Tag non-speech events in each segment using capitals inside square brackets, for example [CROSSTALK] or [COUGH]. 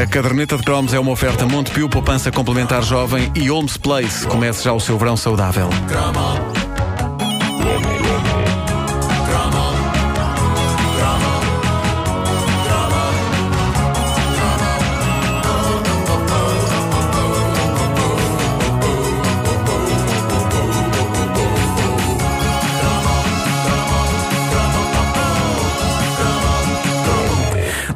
A caderneta de cromos é uma oferta Montepio, poupança complementar jovem e Holmes Place. Comece já o seu verão saudável.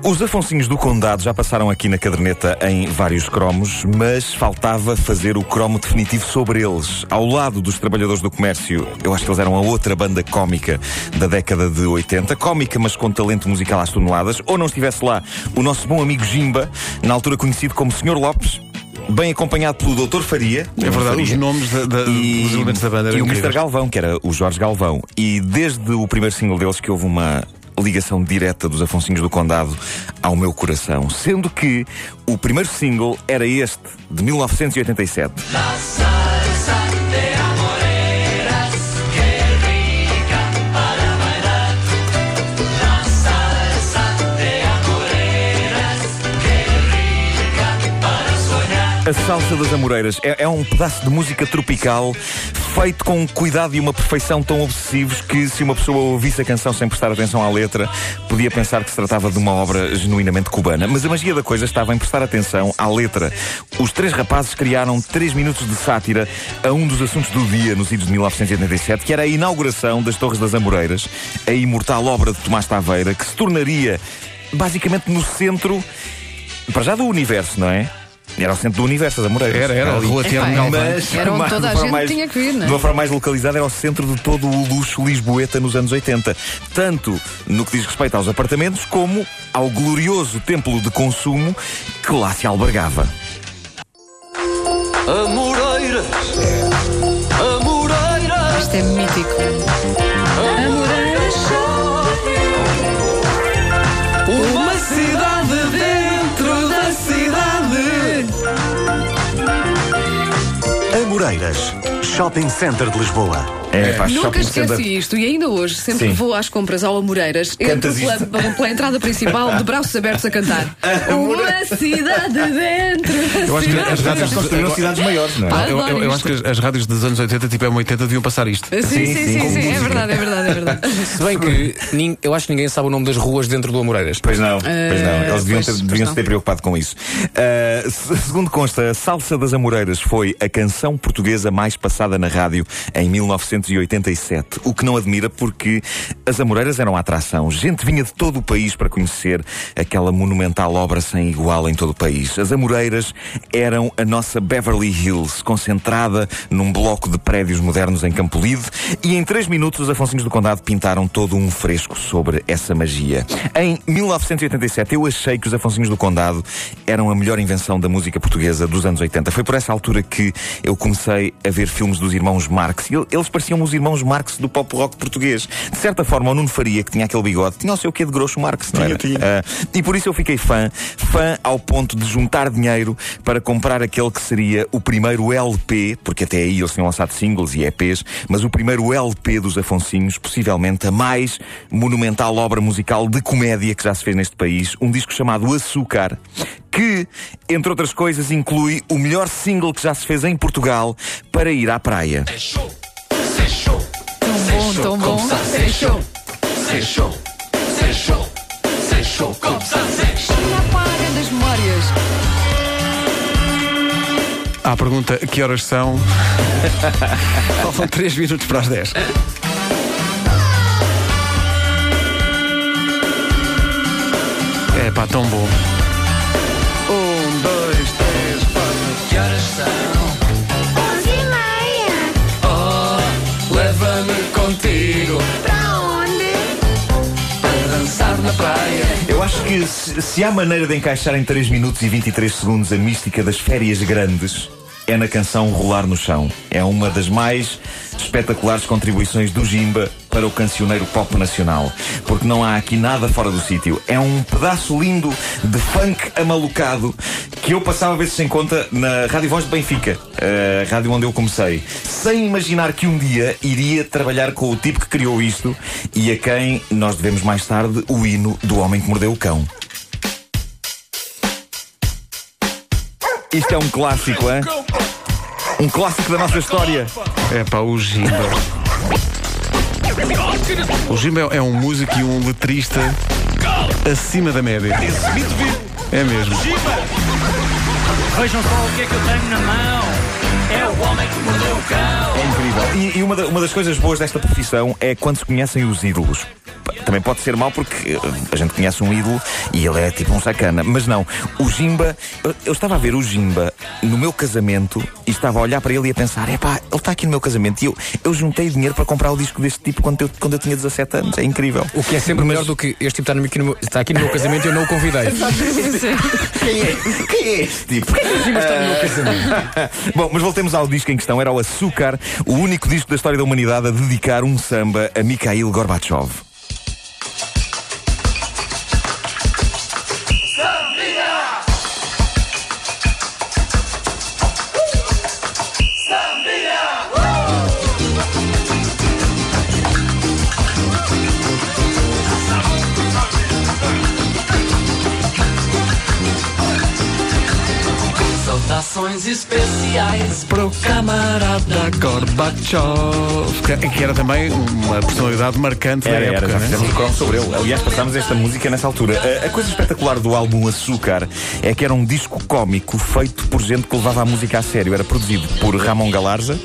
Os Afonsinhos do Condado já passaram aqui na caderneta em vários cromos, mas faltava fazer o cromo definitivo sobre eles. Ao lado dos trabalhadores do comércio, eu acho que eles eram a outra banda cómica da década de 80. Cómica, mas com talento musical às toneladas. Ou não estivesse lá o nosso bom amigo Jimba, na altura conhecido como Sr. Lopes, bem acompanhado pelo Dr. Faria. É verdade, Faria, os nomes da- da- e, dos elementos da banda E o. Mr. Galvão, que era o Jorge Galvão. E desde o primeiro single deles que houve uma ligação direta dos Afonsinhos do Condado ao meu coração. Sendo que o primeiro single era este, de 1987. A Salsa das Amoreiras é, é um pedaço de música tropical feito com um cuidado e uma perfeição tão obsessivos que se uma pessoa ouvisse a canção sem prestar atenção à letra, podia pensar que se tratava de uma obra genuinamente cubana. Mas a magia da coisa estava em prestar atenção à letra. Os três rapazes criaram três minutos de sátira a um dos assuntos do dia nos idos de 1987, que era a inauguração das Torres das Amoreiras, a imortal obra de Tomás Taveira, que se tornaria basicamente no centro, para já do universo, não é? Era o centro do universo das Amoreiras. Era, era, a. Rua Tiago. Mas, Era onde mas, toda de a gente mais- tinha que vir, não é? De uma forma mais localizada, era o centro de todo o luxo lisboeta nos anos 80. Tanto no que diz respeito aos apartamentos, como ao glorioso templo de consumo que lá se albergava. Amoreiras, Amoreiras, Isto é mítico. Amoreiras, Shopping Center de Lisboa. É, pá, Nunca esqueci center. isto e ainda hoje, sempre Sim. que vou às compras ao Amoreiras, entro Cantas pela, pela- pela entrada principal, de braços abertos a cantar. [LAUGHS] Uma cidade dentro Eu acho que as rádios construíram cidades maiores, não é? Ah, Eu, eu- eu acho que as, as rádios dos anos 80, tipo M80, deviam passar isto. Sim, sim, sim, sim, com é verdade, é verdade, é verdade. [LAUGHS] Se bem que nin- eu acho que ninguém sabe o nome das ruas dentro do Amoreiras. Pois não, pois não. Eles deviam, ter, deviam se ter preocupado com isso. Uh, se- segundo consta, a Salsa das Amoreiras foi a canção portuguesa mais passada na rádio em 1987. O que não admira porque as Amoreiras eram a atração. Gente vinha de todo o país para conhecer aquela monumental obra sem igual em todo o país. As Amoreiras eram a nossa Beverly Hills, concentrada num bloco de prédios modernos em Campolide, e em três minutos os Afonsinhos do Condado pintaram todo um fresco sobre essa magia. Em 1987 eu achei que os Afonsinhos do Condado eram a melhor invenção da música portuguesa dos anos 80. Foi por essa altura que eu comecei a ver filmes dos irmãos Marx. Eles pareciam os irmãos Marx do pop rock português. De certa forma, o Nuno Faria, que tinha aquele bigode, tinha o seu quê de grosso Marx, não era? Ah, e por isso eu fiquei fã, fã ao ponto de juntar dinheiro para comprar aquele que seria o primeiro LP, porque até aí eles tinham lançado singles e EPs, mas o primeiro LP dos Afonsinhos, possivelmente a mais monumental obra musical de comédia que já se fez neste país, um disco chamado Açúcar, que, entre outras coisas, inclui o melhor single que já se fez em Portugal para ir à praia. Tão bom, tão bom. Fechou. Sechou, sechou, sechou, como ça sèche. E apaga das memórias. À pergunta que horas são. [LAUGHS] Faltam 3 minutos para as 10. É pá, tão bom. Leva-me contigo Pra onde? para dançar na praia. Eu acho que se, se há maneira de encaixar em 3 minutos e 23 segundos a mística das férias grandes, é na canção Rolar no Chão. É uma das mais espetaculares contribuições do Jimba para o cancioneiro pop nacional. Porque não há aqui nada fora do sítio. É um pedaço lindo de funk amalucado que eu passava vezes sem conta na Rádio Voz de Benfica, a rádio onde eu comecei, sem imaginar que um dia iria trabalhar com o tipo que criou isto e a quem nós devemos mais tarde o hino do Homem que Mordeu o Cão. Isto é um clássico, hein? Um clássico da nossa história. É pá, o Jimba. O Jimba é- é um músico e um letrista acima da média. É mesmo. Vejam só o que é que eu tenho na mão. É o homem que mordeu o cão. É incrível. E, e uma, da- uma das coisas boas desta profissão é quando se conhecem os ídolos. Também pode ser mau porque eh, a gente conhece um ídolo e ele é tipo um sacana. Mas não, o Jimba, eu, estava a ver o Jimba no meu casamento e estava a olhar para ele e a pensar: epá, ele está aqui no meu casamento e eu, eu juntei dinheiro para comprar o disco deste tipo quando eu, quando eu tinha 17 anos. É incrível. O que é sempre melhor do que este tipo está, no, aqui no meu- está aqui no meu casamento e eu não o convidei. [LAUGHS] Quem é, quem é este tipo? está no meu casamento. [LAUGHS] Bom, mas voltemos ao disco em questão. Era o Açúcar, o único disco da história da humanidade a dedicar um samba a Mikhail Gorbachev. Especiais pro camarada Gorbachev. Que, era também uma personalidade marcante da Era, época. era, já né? fizemos um cromo sobre ele. Aliás, passámos esta música nessa altura. A, a coisa espetacular do álbum Açúcar é que era um disco cómico feito por gente que levava a música a sério. Era produzido por Ramon Galarza,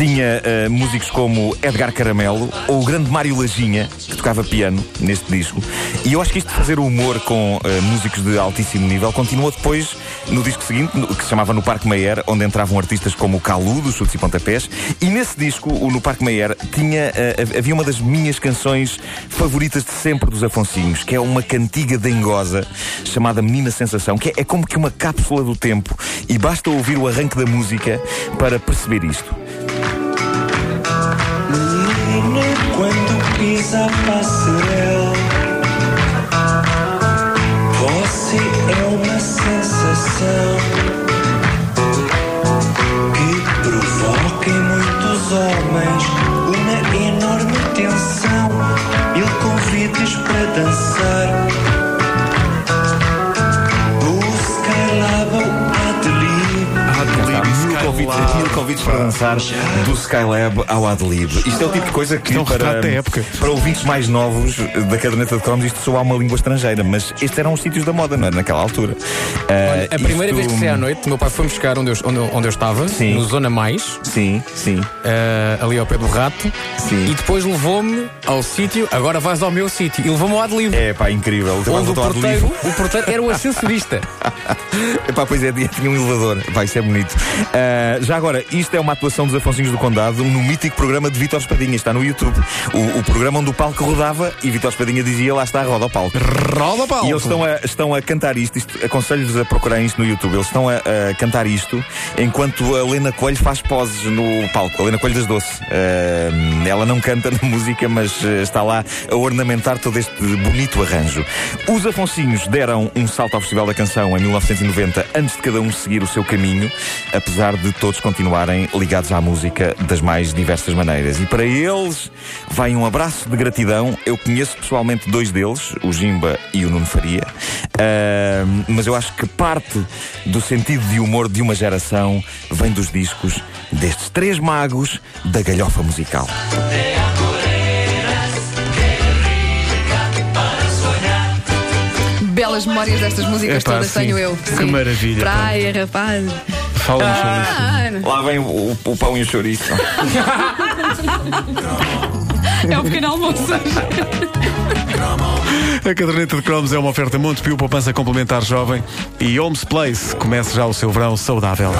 tinha eh, músicos como Edgar Caramelo ou o grande Mário Lajinha, que tocava piano neste disco. E eu acho que isto de fazer humor com eh, músicos de altíssimo nível continuou depois no disco seguinte, que se chamava No Parque Meyer, onde entravam artistas como Calu, dos Chutes e Pontapés. E nesse disco, o No Parque Meyer, tinha, eh, havia uma das minhas canções favoritas de sempre dos Afonsinhos, que é uma cantiga dengosa chamada Menina Sensação, que é, é como que uma cápsula do tempo. E basta ouvir o arranque da música para perceber isto. Quando pisa passarela, você é uma sensação convites para dançar do Skylab ao Adlib. Isto é o tipo de coisa que Isto é para, época. para ouvintes mais novos da caderneta de cromos isto soa uma língua estrangeira, mas estes eram os sítios da moda, não é? Naquela altura. Olha, Ah, a primeira isto- vez que saí à noite, o meu pai foi buscar onde eu, onde, eu- onde eu estava, Sim. no Zona Mais, Sim, sim. eh, ali ao pé do rato, Sim. e depois levou-me ao sítio, agora vais ao meu sítio, e levou-me ao Adlib. É pá, incrível. Onde o porteiro, o porteiro era o ascensorista. [LAUGHS] Epá, pois é, tinha um elevador. Vai, isso é bonito. Ah, já agora, isto é uma atuação dos Afonsinhos do Condado no mítico programa de Vítor Espadinha. Está no YouTube. O, o programa onde o palco rodava e Vítor Espadinha dizia lá está, roda o palco. Roda palco. E eles estão a, estão a cantar isto, isto aconselho-vos a procurarem isto no YouTube. Eles estão a, a cantar isto enquanto a Helena Coelho faz poses no palco. A Helena Coelho das Doce. Ah, ela não canta na [LAUGHS] música, mas ah, está lá a ornamentar todo este bonito arranjo. Os Afonsinhos deram um salto ao Festival da Canção em 1990, antes de cada um seguir o seu caminho, apesar de todos continuarem ligados à música das mais diversas maneiras. E para eles vai um abraço de gratidão. Eu conheço pessoalmente dois deles, o Jimba e o Nuno Faria, Ah, mas eu acho que parte do sentido de humor de uma geração vem dos discos destes três magos da galhofa musical. Belas memórias destas músicas Epá, todas sim. tenho eu. Que maravilha, pá. Praia, rapaz. Isso. Ah, Lá vem o, o pão e o chouriço. [LAUGHS] é o pequeno almoço. A caderneta de cromos é uma oferta Montepio, poupança complementar jovem e Homes Place. Começa já o seu verão saudável.